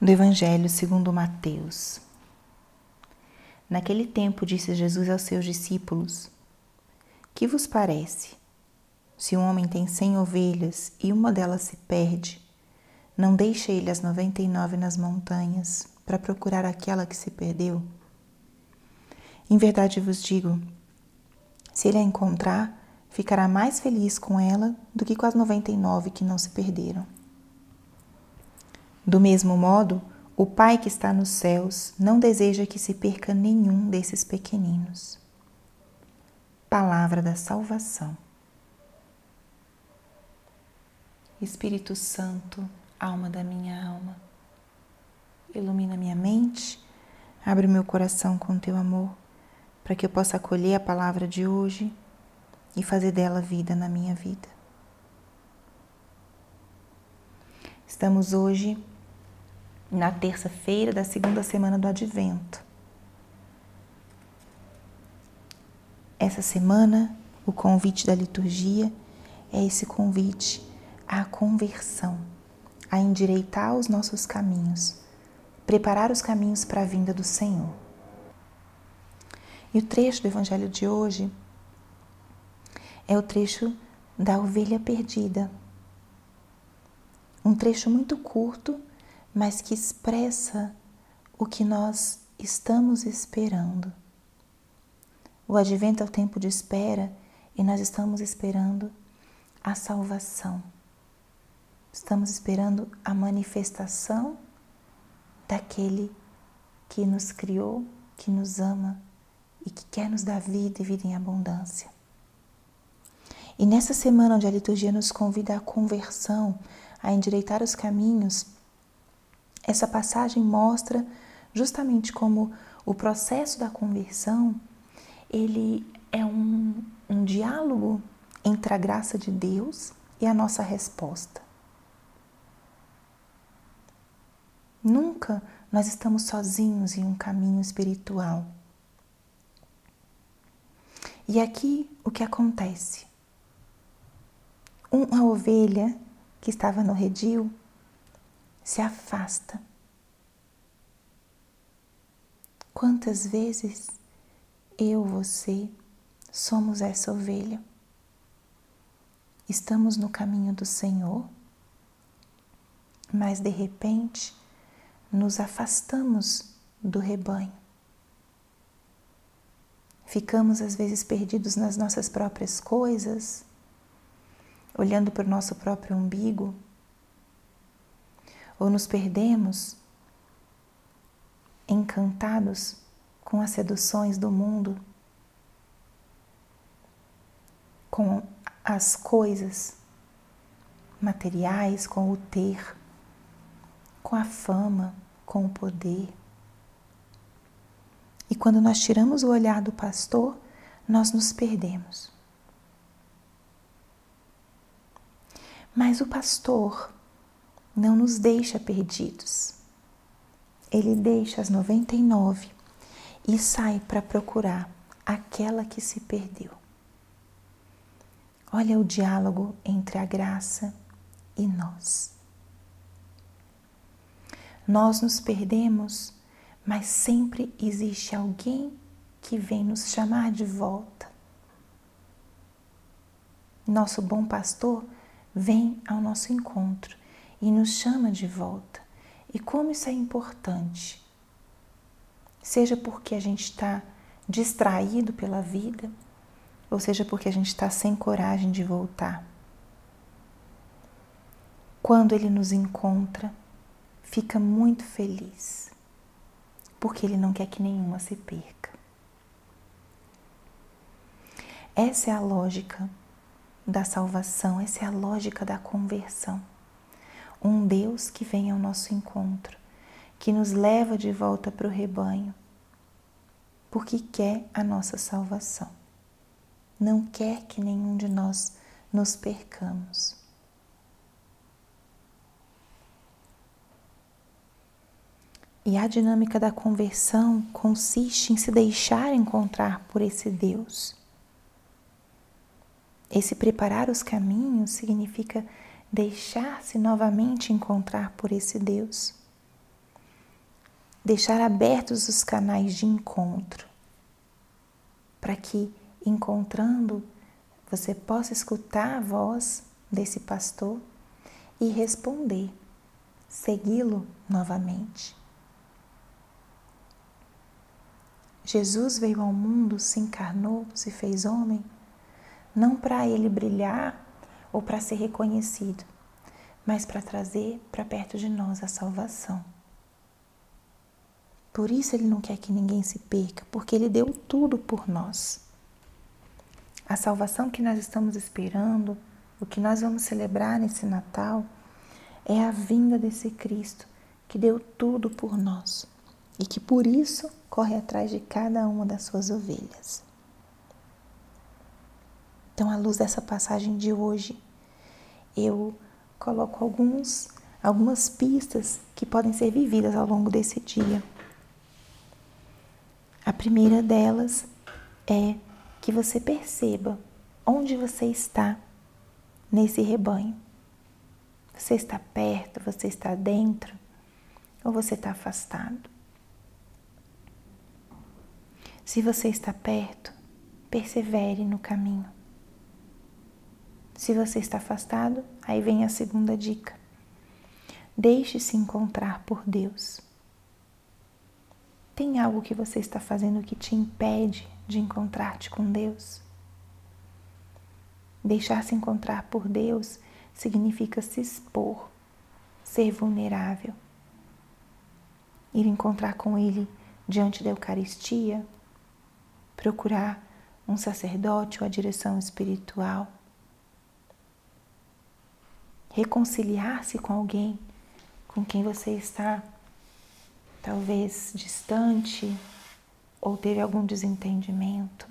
do Evangelho segundo Mateus. Naquele tempo disse Jesus aos seus discípulos: Que vos parece? Se um homem tem cem ovelhas e uma delas se perde, não deixa ele as noventa e nove nas montanhas para procurar aquela que se perdeu? Em verdade vos digo: se ele a encontrar, ficará mais feliz com ela do que com as noventa e nove que não se perderam. Do mesmo modo, o Pai que está nos céus não deseja que se perca nenhum desses pequeninos. Palavra da Salvação. Espírito Santo, alma da minha alma, ilumina minha mente, abre meu coração com teu amor, para que eu possa acolher a palavra de hoje e fazer dela vida na minha vida. Estamos hoje na terça-feira da segunda semana do Advento. Essa semana, o convite da liturgia é esse convite à conversão, a endireitar os nossos caminhos, preparar os caminhos para a vinda do Senhor. E o trecho do Evangelho de hoje é o trecho da ovelha perdida. Um trecho muito curto mas que expressa o que nós estamos esperando. O advento é o tempo de espera e nós estamos esperando a salvação. Estamos esperando a manifestação daquele que nos criou, que nos ama e que quer nos dar vida e vida em abundância. E nessa semana onde a liturgia nos convida à conversão, a endireitar os caminhos, essa passagem mostra justamente como o processo da conversão ele é um, um diálogo entre a graça de Deus e a nossa resposta. Nunca nós estamos sozinhos em um caminho espiritual. E aqui o que acontece? Uma ovelha que estava no redil se afasta. Quantas vezes eu, você, somos essa ovelha? Estamos no caminho do Senhor, mas de repente nos afastamos do rebanho. Ficamos às vezes perdidos nas nossas próprias coisas, olhando para o nosso próprio umbigo ou nos perdemos encantados com as seduções do mundo, com as coisas materiais, com o ter, com a fama, com o poder. E quando nós tiramos o olhar do pastor, nós nos perdemos. Mas o pastor, não nos deixa perdidos. Ele deixa as 99 e sai para procurar aquela que se perdeu. Olha o diálogo entre a graça e nós. Nós nos perdemos, mas sempre existe alguém que vem nos chamar de volta. Nosso bom pastor vem ao nosso encontro e nos chama de volta. E como isso é importante. Seja porque a gente está distraído pela vida, ou seja porque a gente está sem coragem de voltar. Quando ele nos encontra, fica muito feliz, porque ele não quer que nenhuma se perca. Essa é a lógica da salvação, essa é a lógica da conversão um Deus que vem ao nosso encontro, que nos leva de volta para o rebanho, porque quer a nossa salvação. Não quer que nenhum de nós nos percamos. E a dinâmica da conversão consiste em se deixar encontrar por esse Deus. Esse preparar os caminhos significa deixar-se novamente encontrar por esse Deus. deixar abertos os canais de encontro, para que, encontrando, você possa escutar a voz desse pastor e responder, segui-lo novamente. Jesus veio ao mundo, se encarnou, se fez homem, não para ele brilhar ou para ser reconhecido, mas para trazer para perto de nós a salvação. Por isso ele não quer que ninguém se perca, porque ele deu tudo por nós. A salvação que nós estamos esperando, o que nós vamos celebrar nesse Natal, é a vinda desse Cristo que deu tudo por nós e que por isso corre atrás de cada uma das suas ovelhas. Então, à luz dessa passagem de hoje, eu coloco alguns, algumas pistas que podem ser vividas ao longo desse dia. A primeira delas é que você perceba onde você está nesse rebanho. Você está perto, você está dentro ou você está afastado? Se você está perto, persevere no caminho. Se você está afastado, aí vem a segunda dica. Deixe-se encontrar por Deus. Tem algo que você está fazendo que te impede de encontrar-te com Deus? Deixar-se encontrar por Deus significa se expor, ser vulnerável, ir encontrar com Ele diante da Eucaristia, procurar um sacerdote ou a direção espiritual, reconciliar-se com alguém com quem você está talvez distante ou teve algum desentendimento,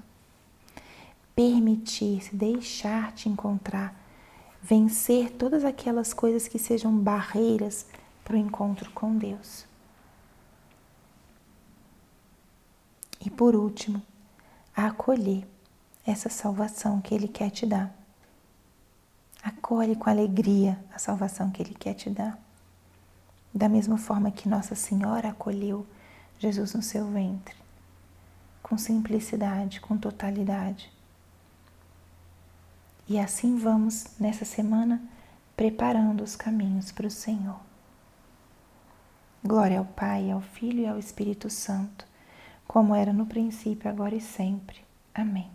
permitir-se, deixar-te encontrar, vencer todas aquelas coisas que sejam barreiras para o encontro com Deus. E por último, acolher essa salvação que Ele quer te dar. Acolhe com alegria a salvação que Ele quer te dar. Da mesma forma que Nossa Senhora acolheu Jesus no seu ventre, com simplicidade, com totalidade. E assim vamos nessa semana preparando os caminhos para o Senhor. Glória ao Pai, ao Filho e ao Espírito Santo como era no princípio, agora e sempre. Amém.